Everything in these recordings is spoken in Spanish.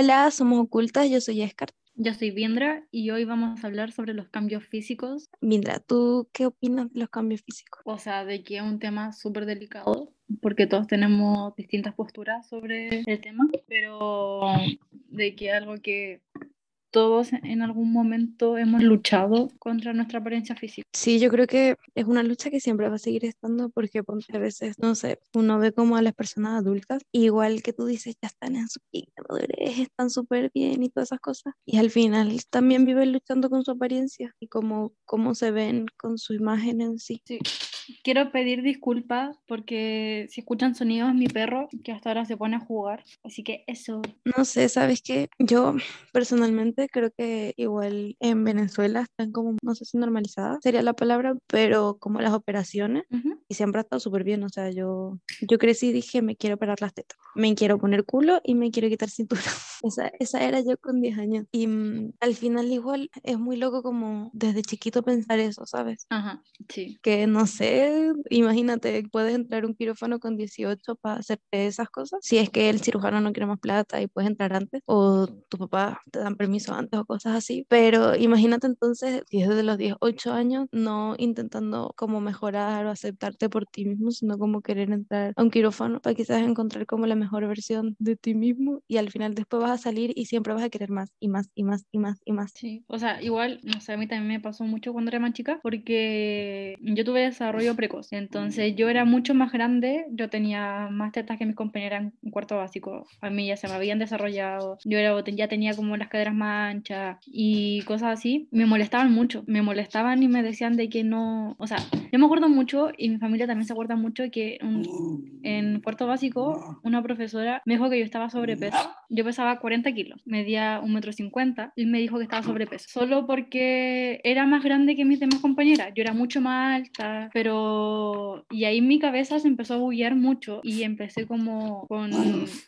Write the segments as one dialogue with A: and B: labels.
A: Hola, somos Ocultas, yo soy Escar.
B: Yo soy Viendra y hoy vamos a hablar sobre los cambios físicos.
A: Viendra, ¿tú qué opinas de los cambios físicos?
B: O sea, de que es un tema súper delicado porque todos tenemos distintas posturas sobre el tema, pero de que algo que todos en algún momento hemos luchado contra nuestra apariencia física.
A: Sí, yo creo que es una lucha que siempre va a seguir estando porque a veces, no sé, uno ve como a las personas adultas, igual que tú dices, ya están en su pico madurez, están súper bien y todas esas cosas, y al final también viven luchando con su apariencia y cómo, cómo se ven con su imagen en sí.
B: Sí. Quiero pedir disculpas porque si escuchan sonidos mi perro que hasta ahora se pone a jugar, así que eso.
A: No sé, sabes que yo personalmente creo que igual en Venezuela están como, no sé si normalizadas, sería la palabra, pero como las operaciones y siempre ha estado súper bien, o sea, yo, yo crecí y dije me quiero operar las tetas, me quiero poner culo y me quiero quitar cintura. Esa, esa era yo con 10 años y mm, al final igual es muy loco como desde chiquito pensar eso, ¿sabes?
B: Ajá, sí.
A: Que no sé imagínate, puedes entrar un quirófano con 18 para hacerte esas cosas. Si es que el cirujano no quiere más plata y puedes entrar antes, o tu papá te dan permiso antes o cosas así. Pero imagínate entonces, desde los 18 años, no intentando como mejorar o aceptarte por ti mismo, sino como querer entrar a un quirófano para quizás encontrar como la mejor versión de ti mismo y al final después vas a salir y siempre vas a querer más y más y más y más y más.
B: Sí, o sea, igual, no sé, a mí también me pasó mucho cuando era más chica porque yo tuve desarrollo precoz. Entonces yo era mucho más grande, yo tenía más tetas que mis compañeras en cuarto básico. A mí ya se me habían desarrollado, yo era, ya tenía como las caderas más anchas y cosas así. Me molestaban mucho, me molestaban y me decían de que no, o sea, yo me acuerdo mucho y mi familia también se acuerda mucho que en cuarto básico una profesora me dijo que yo estaba sobrepeso. Yo pesaba 40 kilos, medía un metro cincuenta y me dijo que estaba sobrepeso. Solo porque era más grande que mis demás compañeras. Yo era mucho más alta, pero y ahí mi cabeza se empezó a bullar mucho y empecé como con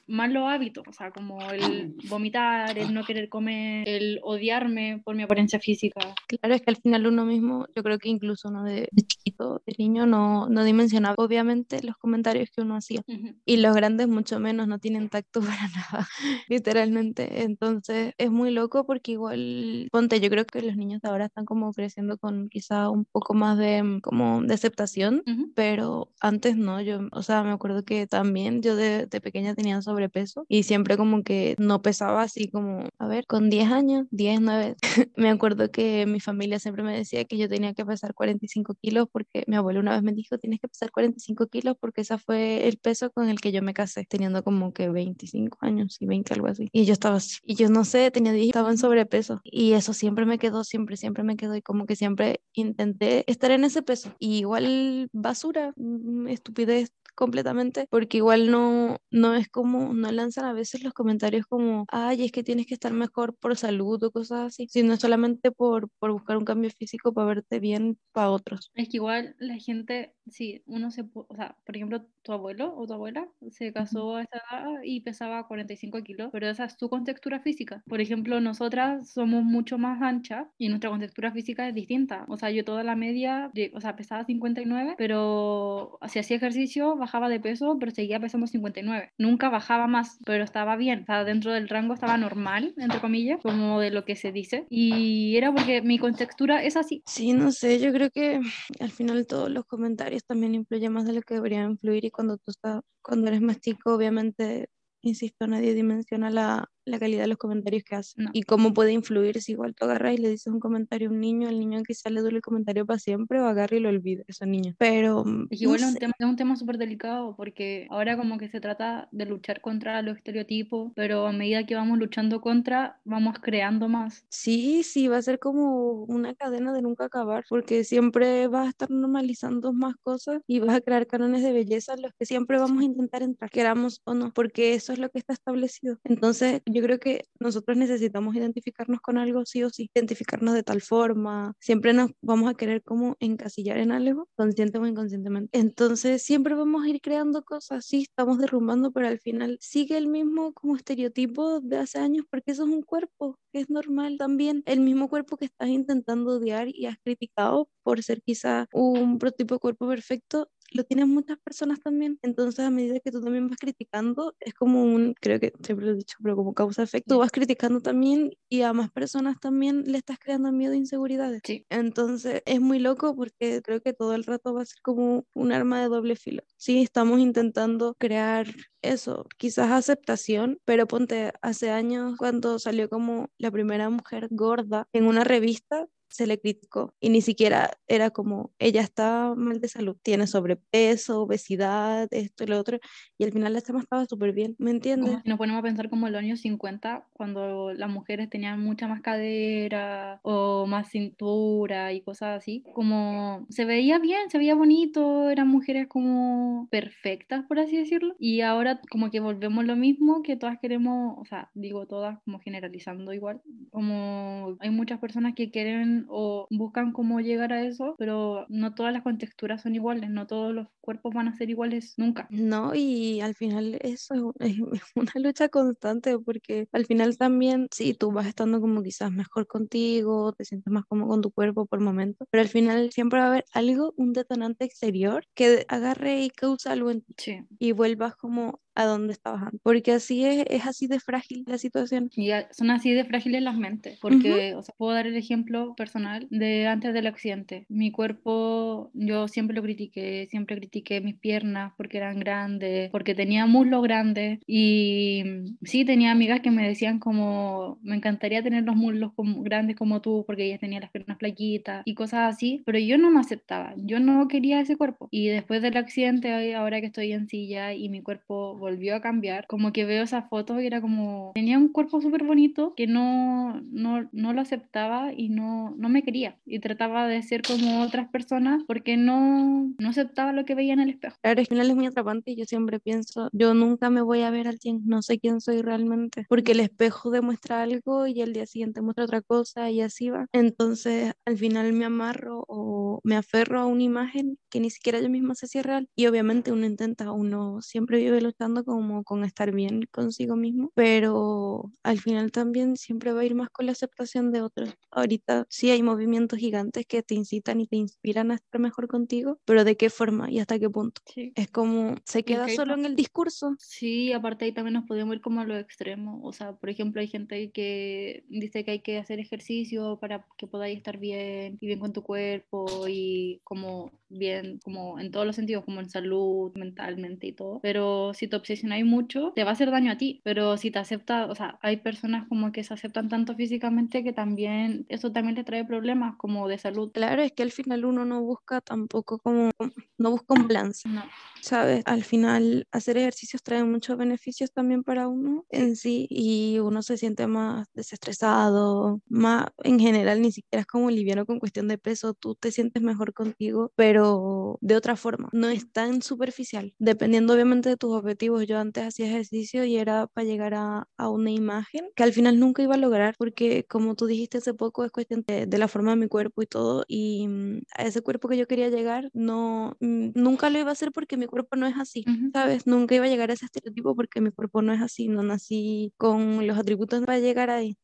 B: malos hábitos, o sea, como el vomitar, el no querer comer, el odiarme por mi apariencia física.
A: Claro, es que al final uno mismo, yo creo que incluso uno de, chiquito, de niño, no, no dimensionaba obviamente los comentarios que uno hacía. Y los grandes mucho menos, no tienen tacto para nada, literalmente. Entonces es muy loco porque igual, ponte, yo creo que los niños de ahora están como creciendo con quizá un poco más de, como de aceptación pero antes no, yo, o sea, me acuerdo que también yo de, de, pequeña tenía sobrepeso y siempre como que no pesaba así como, a ver, con 10 años, 10, 9, me acuerdo que mi familia siempre me decía que yo tenía que pesar 45 kilos porque mi abuelo una vez me dijo, tienes que pesar 45 kilos porque ese fue el peso con el que yo me casé, teniendo como que 25 años y 20, algo así. Y yo estaba así, y yo no sé, tenía 10, estaba en sobrepeso y eso siempre me quedó, siempre, siempre me quedó y como que siempre intenté estar en ese peso. Y igual basura, mm, estupidez completamente, porque igual no, no es como, no lanzan a veces los comentarios como, ay, es que tienes que estar mejor por salud o cosas así, sino solamente por, por buscar un cambio físico para verte bien para otros.
B: Es que igual la gente, sí, uno se, o sea, por ejemplo, tu abuelo o tu abuela se casó a esa edad y pesaba 45 kilos, pero esa es tu contextura física. Por ejemplo, nosotras somos mucho más anchas y nuestra contextura física es distinta. O sea, yo toda la media, o sea, pesaba 59, pero si hacía ejercicio, bajaba de peso, pero seguía pesando 59. Nunca bajaba más, pero estaba bien. Sea, dentro del rango estaba normal, entre comillas, como de lo que se dice. Y era porque mi contextura es así.
A: Sí, no sé, yo creo que al final todos los comentarios también influyen más de lo que deberían influir y cuando tú estás, cuando eres más chico, obviamente, insisto, nadie dimensiona la, la calidad de los comentarios que hacen y cómo puede influir si igual tú agarras y le dices un comentario a un niño, el niño quizás le duele el comentario para siempre o agarra y lo olvida, ese niño. Pero...
B: Mm, es igual es un tema, es un tema súper delicado porque ahora como que se trata de luchar contra los estereotipos, pero a medida que vamos luchando contra, vamos creando más.
A: Sí, sí, va a ser como una cadena de nunca acabar porque siempre vas a estar normalizando más cosas y vas a crear cánones de belleza los que siempre vamos a intentar entrar, queramos o no, porque eso es lo que está establecido. Entonces, yo creo que nosotros necesitamos identificarnos con algo sí o sí, identificarnos de tal forma, siempre nos vamos a querer como encasillar en algo, consciente o inconscientemente. Entonces siempre vamos a ir creando cosas, sí, estamos derrumbando, pero al final sigue el mismo como estereotipo de hace años, porque eso es un cuerpo, que es normal también, el mismo cuerpo que estás intentando odiar y has criticado por ser quizá un prototipo de cuerpo perfecto, lo tienen muchas personas también. Entonces, a medida que tú también vas criticando, es como un, creo que siempre lo he dicho, pero como causa-efecto, vas criticando también y a más personas también le estás creando miedo e inseguridades.
B: Sí.
A: Entonces, es muy loco porque creo que todo el rato va a ser como un arma de doble filo. Sí, estamos intentando crear eso, quizás aceptación, pero ponte, hace años cuando salió como la primera mujer gorda en una revista, se le criticó y ni siquiera era como ella está mal de salud, tiene sobrepeso, obesidad, esto y lo otro, y al final la chama estaba súper bien, ¿me entiendes?
B: Si nos ponemos a pensar como en los años 50, cuando las mujeres tenían mucha más cadera o más cintura y cosas así, como se veía bien, se veía bonito, eran mujeres como perfectas, por así decirlo, y ahora como que volvemos lo mismo, que todas queremos, o sea, digo todas como generalizando igual, como hay muchas personas que quieren o buscan cómo llegar a eso, pero no todas las contexturas son iguales, no todos los cuerpos van a ser iguales nunca.
A: No, y al final eso es, una lucha constante porque al final también, sí, tú vas estando como quizás mejor contigo, te sientes más como con tu cuerpo por momentos, pero al final siempre va a haber algo, un detonante exterior que agarre y causa algo en ti y vuelvas como a dónde estabas antes, porque así es, es así de frágil la situación.
B: Y son así de frágiles las mentes, porque, o sea, puedo dar el ejemplo personal de antes del accidente. Mi cuerpo, yo siempre lo critiqué, siempre critiqué mis piernas porque eran grandes, porque tenía muslos grandes y sí, tenía amigas que me decían como, me encantaría tener los muslos como, grandes como tú porque ellas tenían las piernas flaquitas y cosas así, pero yo no me aceptaba, yo no quería ese cuerpo. Y después del accidente, ahora que estoy en silla y mi cuerpo volvió a cambiar, como que veo esas fotos y era como, tenía un cuerpo súper bonito que no, no, no lo aceptaba y no, no me quería. Y trataba de ser como otras personas porque no, no aceptaba lo que veía en el espejo.
A: Claro, al final es muy atrapante y yo siempre pienso, yo nunca me voy a ver al 100, no sé quién soy realmente, porque el espejo demuestra algo y el día siguiente muestra otra cosa y así va. Entonces, al final me amarro o me aferro a una imagen que ni siquiera yo misma sé si es real. Y obviamente uno intenta, uno siempre vive luchando como con estar bien consigo mismo, pero al final también siempre va a ir más con la aceptación de otros. Ahorita sí hay movimientos gigantes que te incitan y te inspiran a estar mejor contigo, pero ¿de qué forma y hasta qué punto? Es como, se queda solo en el discurso.
B: Sí, aparte ahí también nos podemos ir como a lo extremo. O sea, por ejemplo, hay gente que dice que hay que hacer ejercicio para que podáis estar bien y bien con tu cuerpo y como bien, como en todos los sentidos, como en salud, mentalmente y todo. Pero si te obsesionáis mucho, te va a hacer daño a ti. Pero si te acepta, o sea, hay personas como que se aceptan tanto físicamente que también eso también le trae problemas como de salud.
A: Claro, es que al final uno no busca tampoco como, no busca un balance. No. ¿Sabes? Al final hacer ejercicios trae muchos beneficios también para uno en sí y uno se siente más desestresado, más en general ni siquiera es como liviano con cuestión de peso, tú te sientes mejor contigo, pero de otra forma, no es tan superficial, dependiendo obviamente de tus objetivos yo antes hacía ejercicio y era para llegar a, a, una imagen que al final nunca iba a lograr porque como tú dijiste hace poco es cuestión de, de la forma de mi cuerpo y todo y mm, a ese cuerpo que yo quería llegar no mm, nunca lo iba a hacer porque mi cuerpo no es así, ¿sabes? Nunca iba a llegar a ese estereotipo porque mi cuerpo no es así, no nací con los atributos para llegar ahí.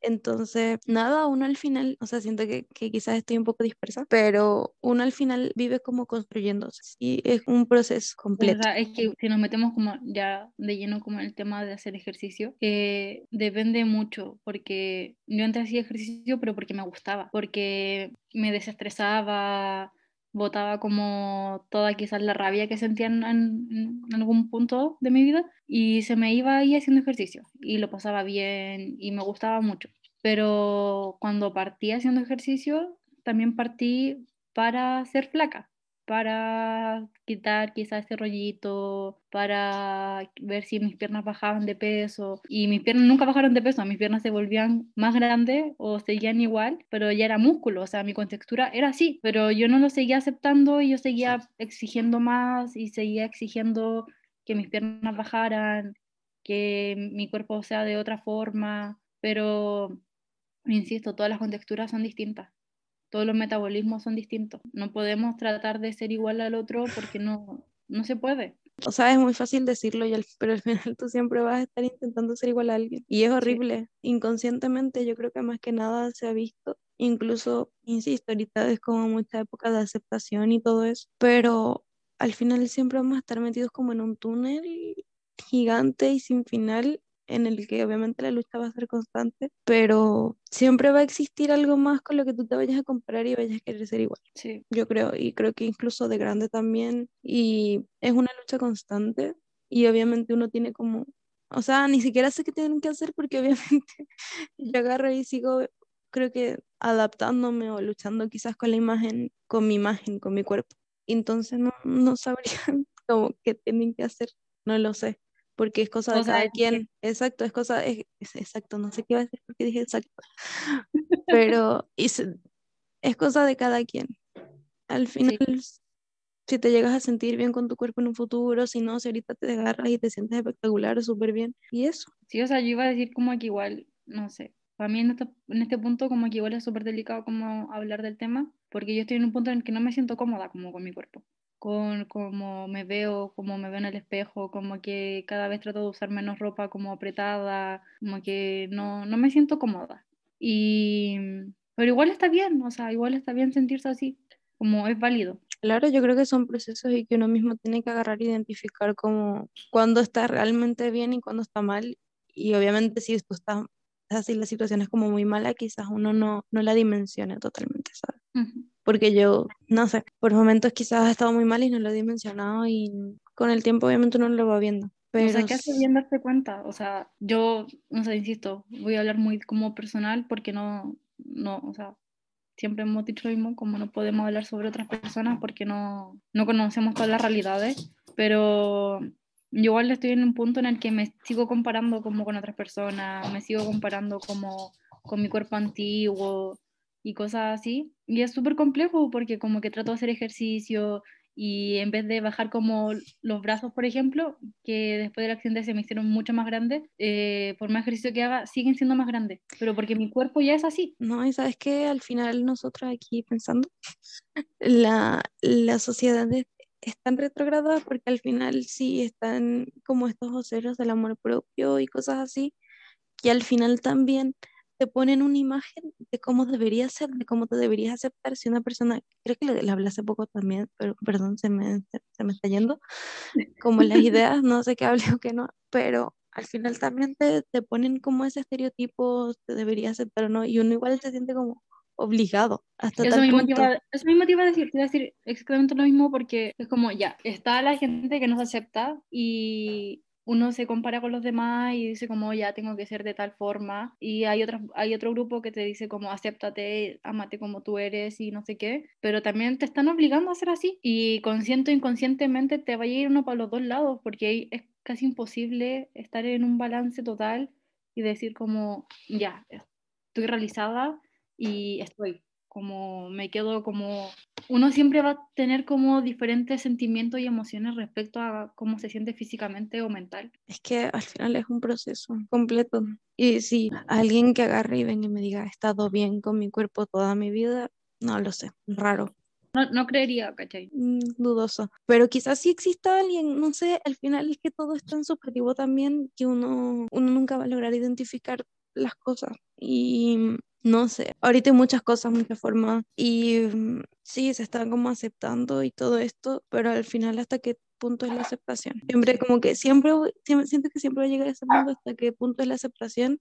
A: Entonces, nada, uno al final, o sea, siento que, que, quizás estoy un poco dispersa, pero uno al final vive como construyéndose y es un proceso completo.
B: O sea, es que si nos metemos como ya de lleno como en el tema de hacer ejercicio, eh, depende mucho, porque yo antes hacía ejercicio, pero porque me gustaba, porque me desestresaba, botaba como toda quizás la rabia que sentía en, en, algún punto de mi vida y se me iba ahí haciendo ejercicio y lo pasaba bien y me gustaba mucho. Pero cuando partí haciendo ejercicio, también partí para ser flaca, para quitar quizás ese rollito, para ver si mis piernas bajaban de peso. Y mis piernas nunca bajaron de peso, mis piernas se volvían más grandes o seguían igual, pero ya era músculo, o sea, mi contextura era así, pero yo no lo seguía aceptando y yo seguía exigiendo más y seguía exigiendo que mis piernas bajaran, que mi cuerpo sea de otra forma, pero, insisto, todas las contexturas son distintas todos los metabolismos son distintos. No podemos tratar de ser igual al otro porque no, no se puede.
A: O sea, es muy fácil decirlo, y pero al final tú siempre vas a estar intentando ser igual a alguien. Y es horrible. Inconscientemente yo creo que más que nada se ha visto. Incluso, insisto, ahorita es como mucha época de aceptación y todo eso. Pero al final siempre vamos a estar metidos como en un túnel gigante y sin final en el que obviamente la lucha va a ser constante, pero siempre va a existir algo más con lo que tú te vayas a comparar y vayas a querer ser igual.
B: Sí.
A: Yo creo, y creo que incluso de grande también, y es una lucha constante, y obviamente uno tiene como, o sea, ni siquiera sé qué tienen que hacer porque obviamente yo agarro y sigo, creo que adaptándome o luchando quizás con la imagen, con mi imagen, con mi cuerpo. Entonces no, no sabrían como qué tienen que hacer, no lo sé porque es cosa de cada quien. Exacto, es cosa, es, exacto, no sé qué iba a decir porque dije exacto, pero es, es cosa de cada quien. Al final, si te llegas a sentir bien con tu cuerpo en un futuro, si no, si ahorita te agarras y te sientes espectacular, súper bien, y eso.
B: Sí, o sea, yo iba a decir como que igual, no sé, para mí en este, en este punto como que igual es súper delicado como hablar del tema, porque yo estoy en un punto en el que no me siento cómoda como con mi cuerpo con cómo me veo, cómo me veo en el espejo, como que cada vez trato de usar menos ropa como apretada, como que no, no me siento cómoda. Y, pero igual está bien, o sea, igual está bien sentirse así, como es válido.
A: Claro, yo creo que son procesos y que uno mismo tiene que agarrar e identificar como cuándo está realmente bien y cuándo está mal. Y obviamente si tú estás así, la situación es como muy mala, quizás uno no, no la dimensione totalmente, ¿sabes? porque yo, no sé, por momentos quizás ha estado muy mal y no lo he dimensionado y con el tiempo obviamente uno lo va viendo. Pero...
B: O sea, ¿qué hace bien darte cuenta? O sea, yo, no sé, insisto, voy a hablar muy como personal porque no, no, o sea, siempre hemos dicho lo mismo, como no podemos hablar sobre otras personas porque no, no conocemos todas las realidades, pero yo igual estoy en un punto en el que me sigo comparando como con otras personas, me sigo comparando como con mi cuerpo antiguo, y cosas así. Y es súper complejo porque como que trato de hacer ejercicio y en vez de bajar como los brazos, por ejemplo, que después del accidente se me hicieron mucho más grandes, eh, por más ejercicio que haga, siguen siendo más grandes, pero porque mi cuerpo ya es así.
A: No, y sabes que al final nosotros aquí pensando, la, la sociedad es, tan retrograda porque al final sí están como estos voceros del amor propio y cosas así, que al final también te ponen una imagen de cómo debería ser, de cómo te deberías aceptar si una persona, creo que le, hablé hace poco también, pero perdón, se me, se, me está yendo, como las ideas, no sé qué hable o qué no, pero al final también te, te ponen como ese estereotipo, te deberías aceptar o no, y uno igual se siente como obligado hasta
B: eso
A: tal
B: mismo
A: punto.
B: eso mismo te iba a decir, te iba a decir exactamente lo mismo porque es como, ya, está la gente que no se acepta y uno se compara con los demás y dice como ya tengo que ser de tal forma y hay otro, hay otro grupo que te dice como acéptate, amate como tú eres y no sé qué, pero también te están obligando a ser así y consciente o inconscientemente te va a ir uno para los dos lados porque es casi imposible estar en un balance total y decir como ya, estoy realizada y estoy como me quedo como uno siempre va a tener como diferentes sentimientos y emociones respecto a cómo se siente físicamente o mental.
A: Es que al final es un proceso completo. Y si alguien que agarre y venga y me diga, he estado bien con mi cuerpo toda mi vida, no lo sé, raro.
B: No, no creería, ¿cachai?
A: Mm, dudoso. Pero quizás sí exista alguien, no sé, al final es que todo es tan subjetivo también que uno, uno nunca va a lograr identificar las cosas. Y no sé, ahorita hay muchas cosas, muchas formas y mm, sí, se están como aceptando y todo esto, pero al final hasta qué punto es la aceptación. Siempre como que siempre, siento que siempre va a llegar a ese punto hasta qué punto es la aceptación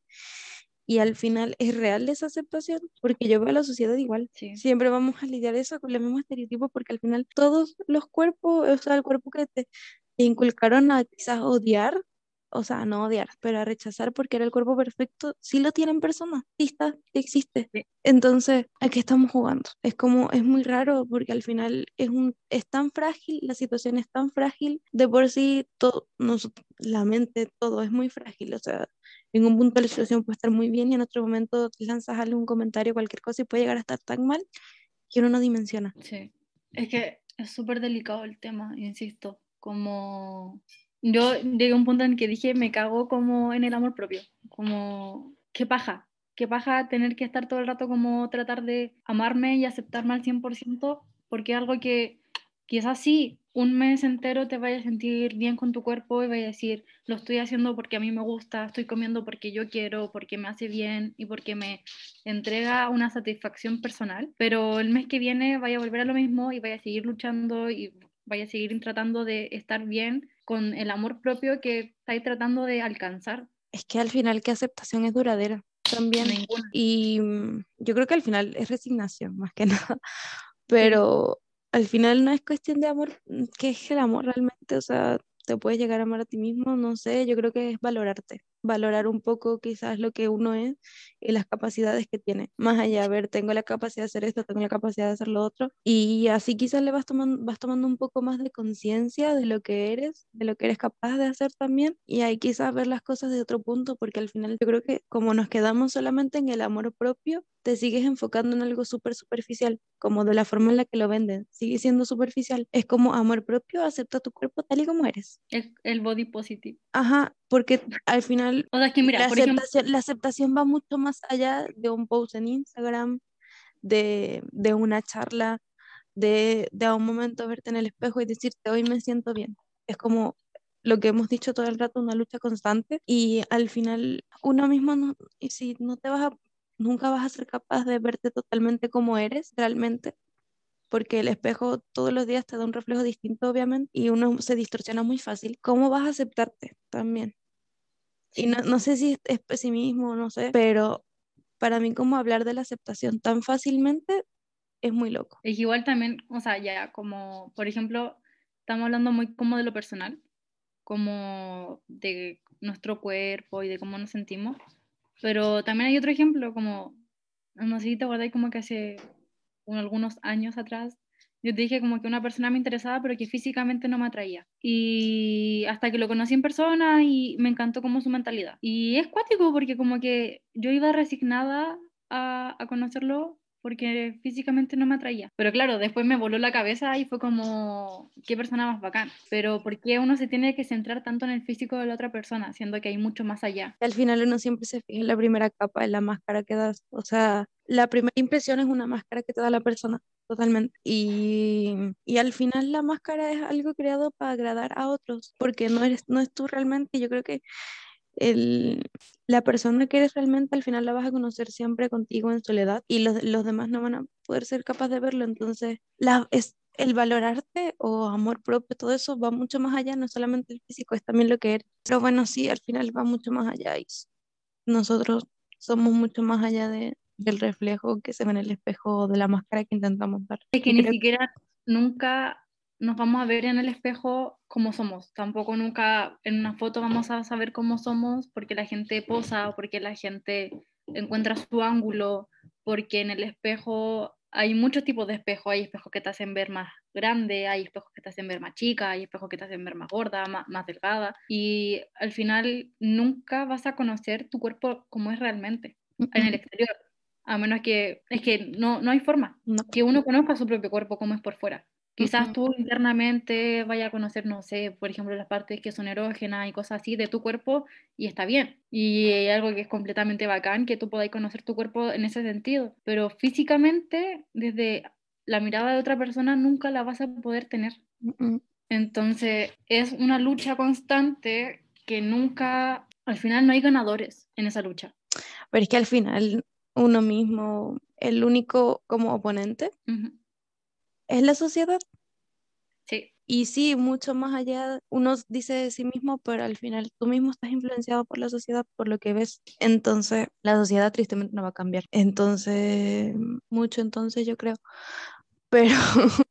A: y al final es real esa aceptación, porque yo veo a la sociedad igual. Siempre vamos a lidiar eso con el mismo estereotipo, porque al final todos los cuerpos, o sea, el cuerpo que te, te inculcaron a quizás odiar, o sea, no odiar, pero a rechazar porque era el cuerpo perfecto, sí lo tienen personas, sí está, existe. Entonces, ¿a qué estamos jugando? Es como, es muy raro porque al final es, un, es tan frágil, la situación es tan frágil, de por sí todo, la mente, todo es muy frágil, o sea, en un punto la situación puede estar muy bien y en otro momento lanzas algún comentario, cualquier cosa y puede llegar a estar tan mal que uno no dimensiona.
B: Sí, es que es súper delicado el tema, insisto, como yo llegué a un punto en que dije, me cago como en el amor propio, como, qué paja, qué paja tener que estar todo el rato como tratar de amarme y aceptarme al 100%, porque es algo que quizás sí, un mes entero te vaya a sentir bien con tu cuerpo y vaya a decir, lo estoy haciendo porque a mí me gusta, estoy comiendo porque yo quiero, porque me hace bien y porque me entrega una satisfacción personal, pero el mes que viene vaya a volver a lo mismo y vaya a seguir luchando y vaya a seguir tratando de estar bien con el amor propio que estáis tratando de alcanzar.
A: Es que al final, ¿qué aceptación es duradera? También. Y mm, yo creo que al final es resignación, más que nada. Pero al final no es cuestión de amor, mm, ¿qué es el amor realmente? O sea, te puedes llegar a amar a ti mismo, no sé, yo creo que es valorarte valorar un poco quizás lo que uno es y las capacidades que tiene. Más allá, a ver, tengo la capacidad de hacer esto, tengo la capacidad de hacer lo otro. Y así quizás le vas tomando, vas tomando un poco más de conciencia de lo que eres, de lo que eres capaz de hacer también. Y ahí quizás ver las cosas de otro punto, porque al final yo creo que como nos quedamos solamente en el amor propio, te sigues enfocando en algo súper superficial, como de la forma en la que lo venden, sigue siendo superficial. Es como amor propio, acepta tu cuerpo tal y como eres.
B: El, el body positive.
A: Ajá, porque al final la, aceptación, la, aceptación, va mucho más allá de un post en Instagram, de, de una charla, de, de, a un momento verte en el espejo y decirte, hoy me siento bien. Es como lo que hemos dicho todo el rato, una lucha constante y al final uno mismo, no, y si no te vas a nunca vas a ser capaz de verte totalmente como eres realmente, porque el espejo todos los días te da un reflejo distinto, obviamente, y uno se distorsiona muy fácil. ¿Cómo vas a aceptarte también? Y no, no sé si es pesimismo, no sé, pero para mí como hablar de la aceptación tan fácilmente es muy loco.
B: Es igual también, o sea, ya como, por ejemplo, estamos hablando muy como de lo personal, como de nuestro cuerpo y de cómo nos sentimos, pero también hay otro ejemplo, como, no sé si te acordáis como que hace algunos años atrás, yo te dije como que una persona me interesaba, pero que físicamente no me atraía. Y hasta que lo conocí en persona y me encantó como su mentalidad. Y es cuático porque como que yo iba resignada a, a conocerlo porque físicamente no me atraía. Pero claro, después me voló la cabeza y fue como, qué persona más bacán. Pero ¿por qué uno se tiene que centrar tanto en el físico de la otra persona, siendo que hay mucho más allá?
A: Al final uno siempre se fija en la primera capa, en la máscara que das. O sea, la primera impresión es una máscara que te da la persona. Totalmente. Y, y al final la máscara es algo creado para agradar a otros, porque no eres, no es tú realmente. Yo creo que el, la persona que eres realmente al final la vas a conocer siempre contigo en soledad y los, los demás no van a poder ser capaces de verlo. Entonces, la, es, el valorarte o amor propio, todo eso va mucho más allá, no solamente el físico, es también lo que eres. Pero bueno, sí, al final va mucho más allá y nosotros somos mucho más allá de, del reflejo que se ve en el espejo o de la máscara que intentamos dar.
B: Es que ni siquiera nunca nos vamos a ver en el espejo como somos. Tampoco nunca en una foto vamos a saber cómo somos porque la gente posa o porque la gente encuentra su ángulo, porque en el espejo hay muchos tipos de espejos. Hay espejos que te hacen ver más grande, hay espejos que te hacen ver más chica, hay espejos que te hacen ver más gorda, más, más delgada. Y al final nunca vas a conocer tu cuerpo como es realmente en el exterior. A menos que, es que no, no hay forma que uno conozca su propio cuerpo como es por fuera. Quizás tú internamente vayas a conocer, no sé, por ejemplo, las partes que son erógenas y cosas así de tu cuerpo y está bien. Y hay algo que es completamente bacán, que tú podáis conocer tu cuerpo en ese sentido. Pero físicamente, desde la mirada de otra persona, nunca la vas a poder tener. Entonces, es una lucha constante que nunca, al final no hay ganadores en esa lucha.
A: Pero es que al final uno mismo, el único como oponente es la sociedad.
B: Sí.
A: Y sí, mucho más allá, uno dice de sí mismo, pero al final tú mismo estás influenciado por la sociedad, por lo que ves. Entonces, la sociedad tristemente no va a cambiar. Entonces, mucho entonces yo creo. Pero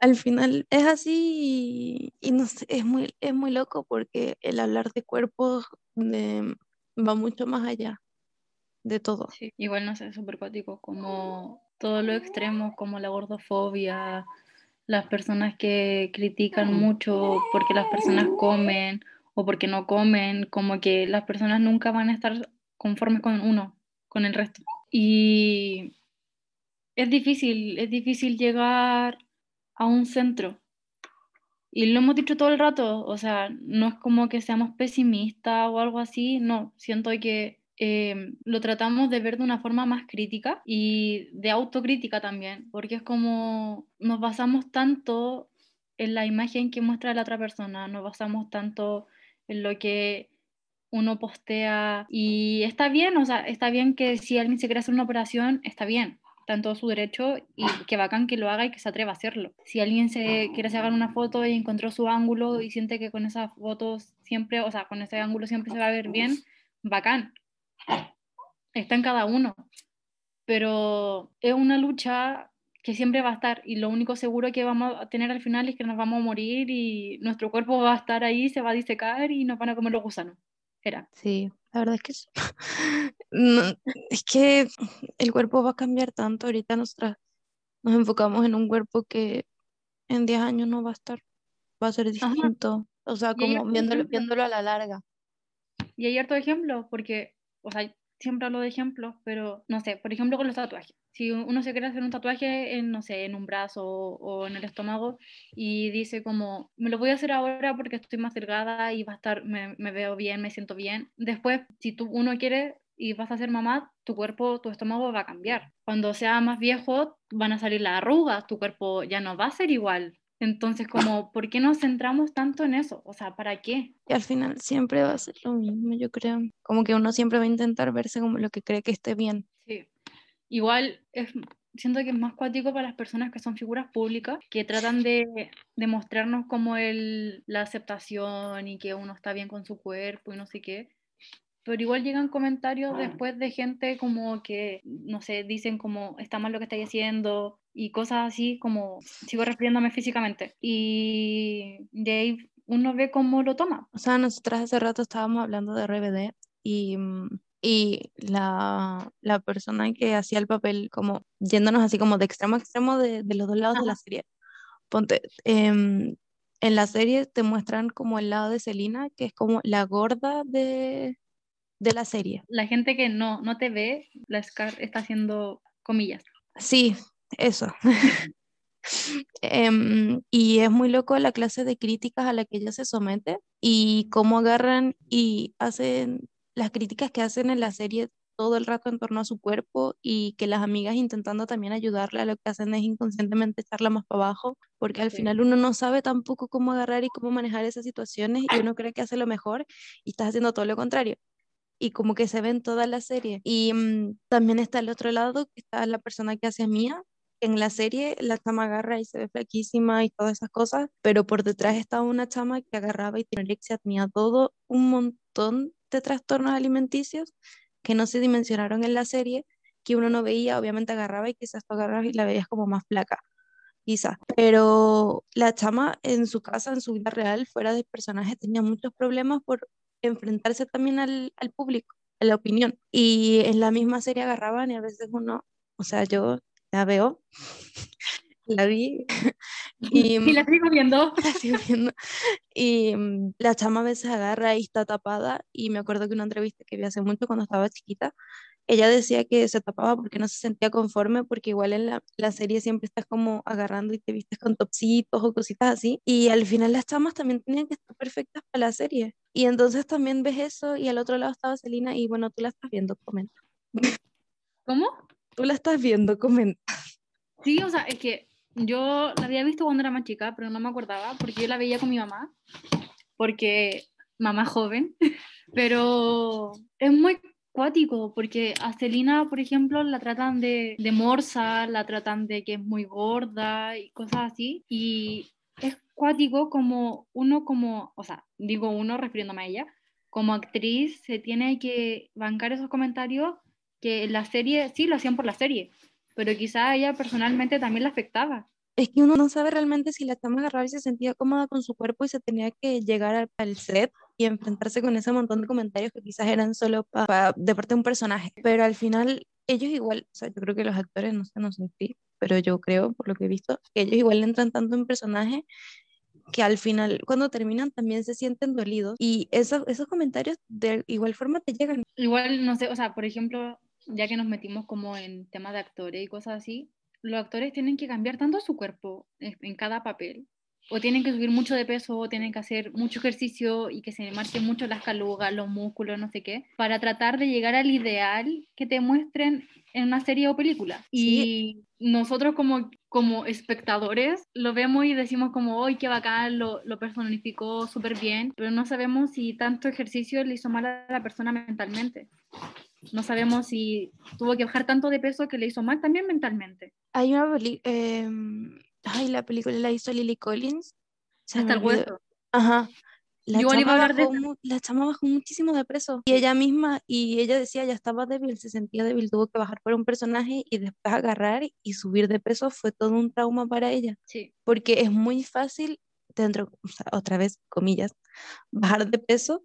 A: al final es así y, no sé, es muy, es muy loco porque el hablar de cuerpos va mucho más allá de todo.
B: Sí, igual no sé, es súper cuático, como todo lo extremo como la gordofobia, las personas que critican mucho porque las personas comen o porque no comen, como que las personas nunca van a estar conformes con uno, con el resto. Y es difícil, es difícil llegar a un centro. Y lo hemos dicho todo el rato, o sea, no es como que seamos pesimistas o algo así, no, siento que Em, lo tratamos de ver de una forma más crítica y de autocrítica también, porque es como nos basamos tanto en la imagen que muestra la otra persona, nos basamos tanto en lo que uno postea y está bien, o sea, está bien que si alguien se quiere hacer una operación, está bien, está en todo su derecho y que bacán que lo haga y que se atreva a hacerlo. Si alguien se quiere sacar una foto y encontró su ángulo y siente que con esas fotos siempre, o sea, con ese ángulo siempre se va a ver bien, bacán. Está en cada uno. Pero es una lucha que siempre va a estar y lo único seguro que vamos a tener al final es que nos vamos a morir y nuestro cuerpo va a estar ahí, se va a disecar y nos van a comer los gusanos. Era.
A: Sí, la verdad es que no, es que el cuerpo va a cambiar tanto. Ahorita nosotras nos enfocamos en un cuerpo que en 10 años no va a estar, va a ser distinto. O sea, como viéndolo, viéndolo a la larga.
B: Y hay harto ejemplo, porque, o sea, siempre hablo de ejemplos, pero no sé, por ejemplo con los tatuajes. Si uno se quiere hacer un tatuaje en, no sé, en un brazo o, en el estómago y dice como, me lo voy a hacer ahora porque estoy más delgada y va a estar, me, me veo bien, me siento bien. Después, si tú, uno quiere y vas a ser mamá, tu cuerpo, tu estómago va a cambiar. Cuando sea más viejo, van a salir las arrugas, tu cuerpo ya no va a ser igual. Entonces, como, ¿por qué nos centramos tanto en eso? O sea, ¿para qué?
A: Y al final siempre va a ser lo mismo, yo creo. Como que uno siempre va a intentar verse como lo que cree que esté bien.
B: Sí. Igual es, siento que es más cuático para las personas que son figuras públicas, que tratan de, de mostrarnos como el, la aceptación y que uno está bien con su cuerpo y no sé qué pero igual llegan comentarios después de gente como que, no sé, dicen como está mal lo que estáis haciendo y cosas así como sigo refiriéndome físicamente. Y de ahí uno ve cómo lo toma.
A: O sea, nosotras hace rato estábamos hablando de RBD y, mm, y la, la persona que hacía el papel como yéndonos así como de extremo a extremo de, de los dos lados de la serie. Ponte, em, en la serie te muestran como el lado de Selina, que es como la gorda de, de la serie.
B: La gente que no, no te ve, la Scar está haciendo comillas.
A: Sí, eso. Em, y es muy loco la clase de críticas a la que ella se somete y cómo agarran y hacen las críticas que hacen en la serie todo el rato en torno a su cuerpo y que las amigas intentando también ayudarle a lo que hacen es inconscientemente echarla más para abajo, porque al final uno no sabe tampoco cómo agarrar y cómo manejar esas situaciones y uno cree que hace lo mejor y estás haciendo todo lo contrario y como que se ve en toda la serie. Y mm, también está el otro lado, que está la persona que hace Mía. En la serie la chama agarra y se ve flaquísima y todas esas cosas, pero por detrás estaba una chama que agarraba y tenía tenía todo un montón de trastornos alimenticios que no se dimensionaron en la serie, que uno no veía, obviamente agarraba y quizás tú agarrabas y la veías como más flaca, quizás. Pero la chama en su casa, en su vida real, fuera de personaje, tenía muchos problemas por enfrentarse también al, al público, a la opinión. Y en la misma serie agarraban y a veces uno, o sea, yo la veo, la vi
B: y, y, la sigo viendo.
A: La sigo viendo. Y mm, la chama a veces agarra y está tapada. Y me acuerdo que una entrevista que vi hace mucho cuando estaba chiquita, ella decía que se tapaba porque no se sentía conforme, porque igual en la, la, serie siempre estás como agarrando y te vistes con topsitos o cositas así. Y al final las chamas también tenían que estar perfectas para la serie. Y entonces también ves eso y al otro lado estaba Celina y bueno, tú la estás viendo, comenta.
B: ¿Cómo?
A: Tú la estás viendo, comenta.
B: Sí, o sea, es que yo la había visto cuando era más chica, pero no me acordaba porque yo la veía con mi mamá, porque mamá joven, pero es muy cuático, porque a Celina, por ejemplo, la tratan de, de morsa, la tratan de que es muy gorda y cosas así, y es cuático como uno como, o sea, digo uno refiriéndome a ella, como actriz se tiene que bancar esos comentarios que la serie, sí lo hacían por la serie, pero quizá a ella personalmente también la afectaba
A: es que uno no sabe realmente si la chama agarraba y se sentía cómoda con su cuerpo y se tenía que llegar al, set y enfrentarse con ese montón de comentarios que quizás eran solo de parte de un personaje. Pero al final, ellos igual, o sea, yo creo que los actores, no sé, no sentí, pero yo creo, por lo que he visto, que ellos igual entran tanto en personaje que al final, cuando terminan, también se sienten dolidos. Y esos, esos comentarios de igual forma te llegan.
B: Igual, no sé, o sea, por ejemplo, ya que nos metimos como en temas de actores y cosas así, los actores tienen que cambiar tanto su cuerpo en cada papel, o tienen que subir mucho de peso, o tienen que hacer mucho ejercicio y que se marquen mucho las calugas, los músculos, no sé qué, para tratar de llegar al ideal que te muestren en una serie o película. Y nosotros como, como espectadores lo vemos y decimos como, ¡ay, qué bacán! Lo, lo personificó súper bien, pero no sabemos si tanto ejercicio le hizo mal a la persona mentalmente. No sabemos si tuvo que bajar tanto de peso que le hizo mal también mentalmente.
A: Hay una película, em, ay, la película la hizo Lily Collins.
B: Hasta el hueso.
A: Ajá. La chama, bajó, la chama bajó muchísimo de peso y ella misma, y ella decía, ya estaba débil, se sentía débil, tuvo que bajar por un personaje y después agarrar y subir de peso fue todo un trauma para ella.
B: Sí.
A: Porque es muy fácil, dentro, otra vez, comillas, bajar de peso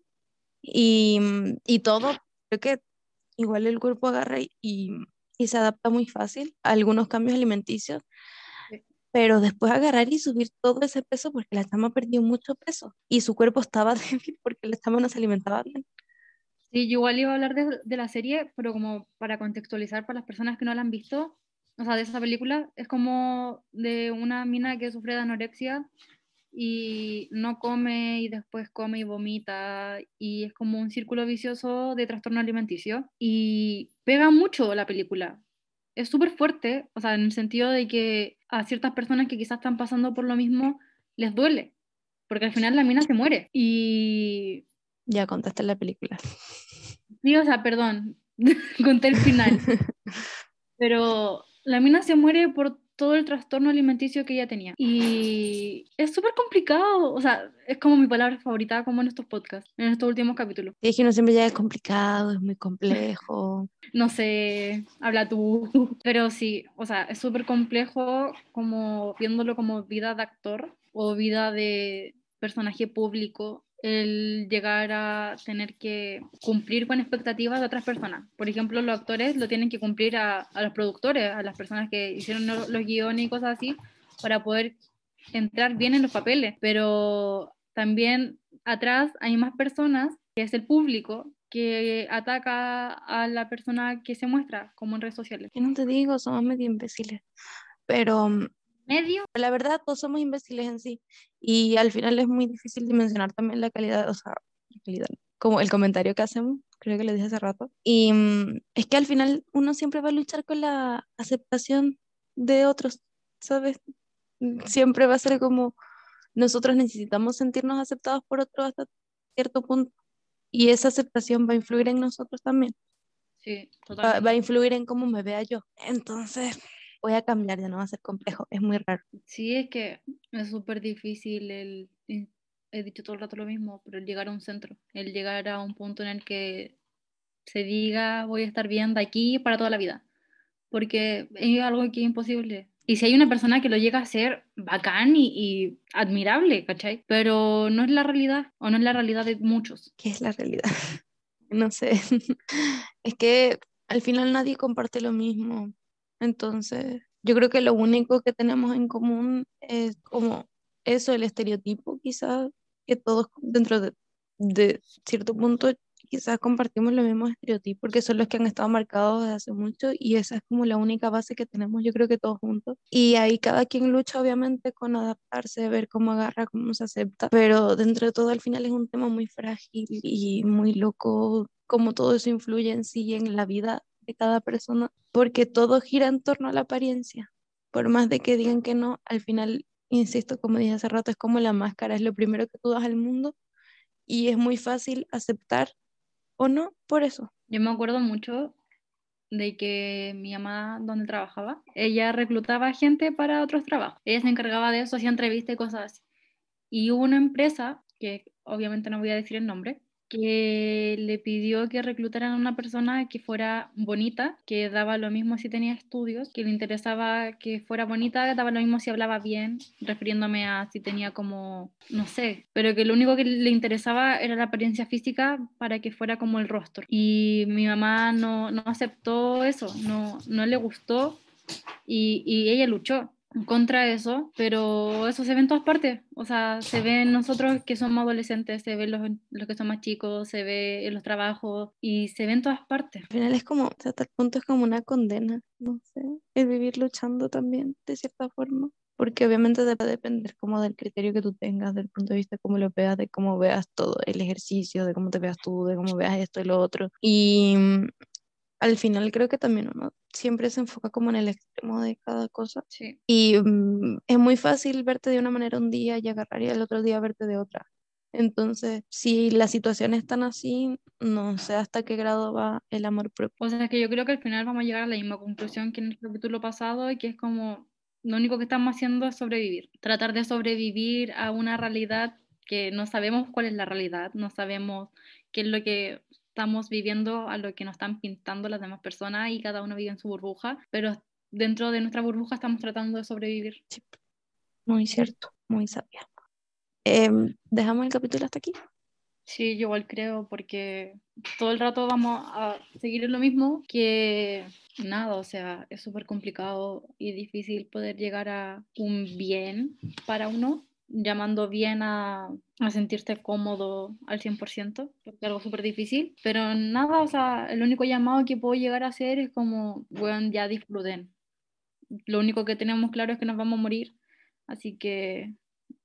A: y, y todo, creo que igual el cuerpo agarra y, y se adapta muy fácil a algunos cambios alimenticios pero después agarrar y subir todo ese peso porque la chama perdió mucho peso y su cuerpo estaba débil porque la chama no se alimentaba bien.
B: Sí, yo igual iba a hablar de, de, la serie, pero como para contextualizar para las personas que no la han visto, o sea, de esa película, es como de una mina que sufre de anorexia y no come y después come y vomita y es como un círculo vicioso de trastorno alimenticio y pega mucho la película, es súper fuerte, o sea, en el sentido de que a ciertas personas que quizás están pasando por lo mismo les duele, porque al final la mina se muere. Y...
A: Ya contaste la película.
B: Sí, o sea, perdón, conté el final. Pero la mina se muere por todo el trastorno alimenticio que ella tenía. Y es súper complicado, o sea, es como mi palabra favorita como en estos podcasts, en estos últimos capítulos.
A: Es que no siempre ya es complicado, es muy complejo.
B: no sé, habla tú, pero sí, o sea, es súper complejo como viéndolo como vida de actor o vida de personaje público el llegar a tener que cumplir con expectativas de otras personas. Por ejemplo, los actores lo tienen que cumplir a, los productores, a las personas que hicieron los, guiones y cosas así, para poder entrar bien en los papeles. Pero también atrás hay más personas, que es el público, que ataca a la persona que se muestra, como en redes sociales.
A: Yo no te digo, somos medio imbéciles, pero
B: medio.
A: La verdad, todos somos imbéciles en sí. Y al final es muy difícil dimensionar también la calidad, o sea, la calidad, como el comentario que hacemos, creo que lo dije hace rato. Y mm, es que al final uno siempre va a luchar con la aceptación de otros, ¿sabes? Siempre va a ser como nosotros necesitamos sentirnos aceptados por otros hasta cierto punto. Y esa aceptación va a influir en nosotros también.
B: Sí,
A: va, va, a influir en cómo me vea yo. Entonces, voy a cambiar, ya no va a ser complejo, es muy raro.
B: Sí, es que es súper difícil el, he dicho todo el rato lo mismo, pero el llegar a un centro, el llegar a un punto en el que se diga voy a estar bien de aquí para toda la vida, porque es algo que es imposible. Y si hay una persona que lo llega a ser bacán y, y admirable, ¿cachai? Pero no es la realidad, o no es la realidad de muchos.
A: ¿Qué es la realidad? no sé. es que al final nadie comparte lo mismo. Entonces, yo creo que lo único que tenemos en común es como eso, el estereotipo, quizás, que todos dentro de, cierto punto quizás compartimos los mismos estereotipos, porque son los que han estado marcados desde hace mucho y esa es como la única base que tenemos, yo creo que todos juntos. Y ahí cada quien lucha obviamente con adaptarse, ver cómo agarra, cómo se acepta, pero dentro de todo al final es un tema muy frágil y muy loco, cómo todo eso influye en sí en la vida de cada persona, porque todo gira en torno a la apariencia. Por más de que digan que no, al final, insisto, como dije hace rato, es como la máscara, es lo primero que tú das al mundo y es muy fácil aceptar o no por eso.
B: Yo me acuerdo mucho de que mi mamá, donde trabajaba, ella reclutaba gente para otros trabajos. Ella se encargaba de eso, hacía entrevistas y cosas así. Y hubo una empresa, que obviamente no voy a decir el nombre, que le pidió que reclutaran a una persona que fuera bonita, que daba lo mismo si tenía estudios, que le interesaba que fuera bonita, daba lo mismo si hablaba bien, refiriéndome a si tenía como, no sé, pero que lo único que le interesaba era la apariencia física para que fuera como el rostro. Y mi mamá no, no aceptó eso, no, no le gustó y, y ella luchó contra eso, pero eso se ve en todas partes. O sea, se ve en nosotros que somos adolescentes, se ve en los, los, que son más chicos, se ve en los trabajos y se ve en todas partes.
A: Al final es como, hasta el punto es como una condena, no sé, el vivir luchando también, de cierta forma. Porque obviamente debe depender como del criterio que tú tengas, del punto de vista cómo lo veas, de cómo veas todo el ejercicio, de cómo te veas tú, de cómo veas esto y lo otro. Y al final creo que también uno siempre se enfoca como en el extremo de cada cosa.
B: Sí.
A: Y um, es muy fácil verte de una manera un día y agarrar y el otro día verte de otra. Entonces, si las situaciones están así, no sé hasta qué grado va el amor propio.
B: O sea, es que yo creo que al final vamos a llegar a la misma conclusión que en el capítulo pasado y que es como lo único que estamos haciendo es sobrevivir, tratar de sobrevivir a una realidad que no sabemos cuál es la realidad, no sabemos qué es lo que estamos viviendo, a lo que nos están pintando las demás personas y cada uno vive en su burbuja, pero dentro de nuestra burbuja estamos tratando de sobrevivir.
A: Sí. Muy cierto, muy sabia. Em, ¿Dejamos el capítulo hasta aquí?
B: Sí, yo igual creo, porque todo el rato vamos a seguir en lo mismo, que nada, o sea, es súper complicado y difícil poder llegar a un bien para uno, llamando bien a, a sentirte cómodo al 100%, porque es algo súper difícil, pero nada, o sea, el único llamado que puedo llegar a hacer es como, bueno, ya disfruten. Lo único que tenemos claro es que nos vamos a morir, así que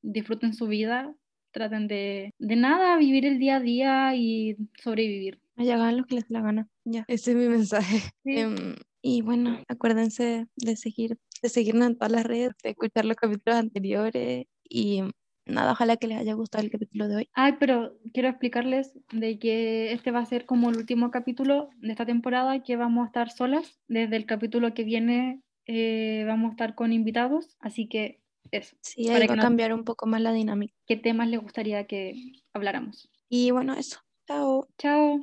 B: disfruten su vida, traten de, de nada, vivir el día a día y sobrevivir.
A: Ay, hagan lo que les dé la gana. Ya, ese es mi mensaje. Em, y bueno, acuérdense de seguir, de seguirnos en todas las redes, de escuchar los capítulos anteriores y nada, ojalá que les haya gustado el capítulo de hoy.
B: Ay, pero quiero explicarles de que este va a ser como el último capítulo de esta temporada, que vamos a estar solas. Desde el capítulo que viene eh, vamos a estar con invitados, así que eso.
A: Sí, ahí va a cambiar un poco más la dinámica.
B: ¿Qué temas les gustaría que habláramos?
A: Y bueno, eso. Chao.
B: Chao.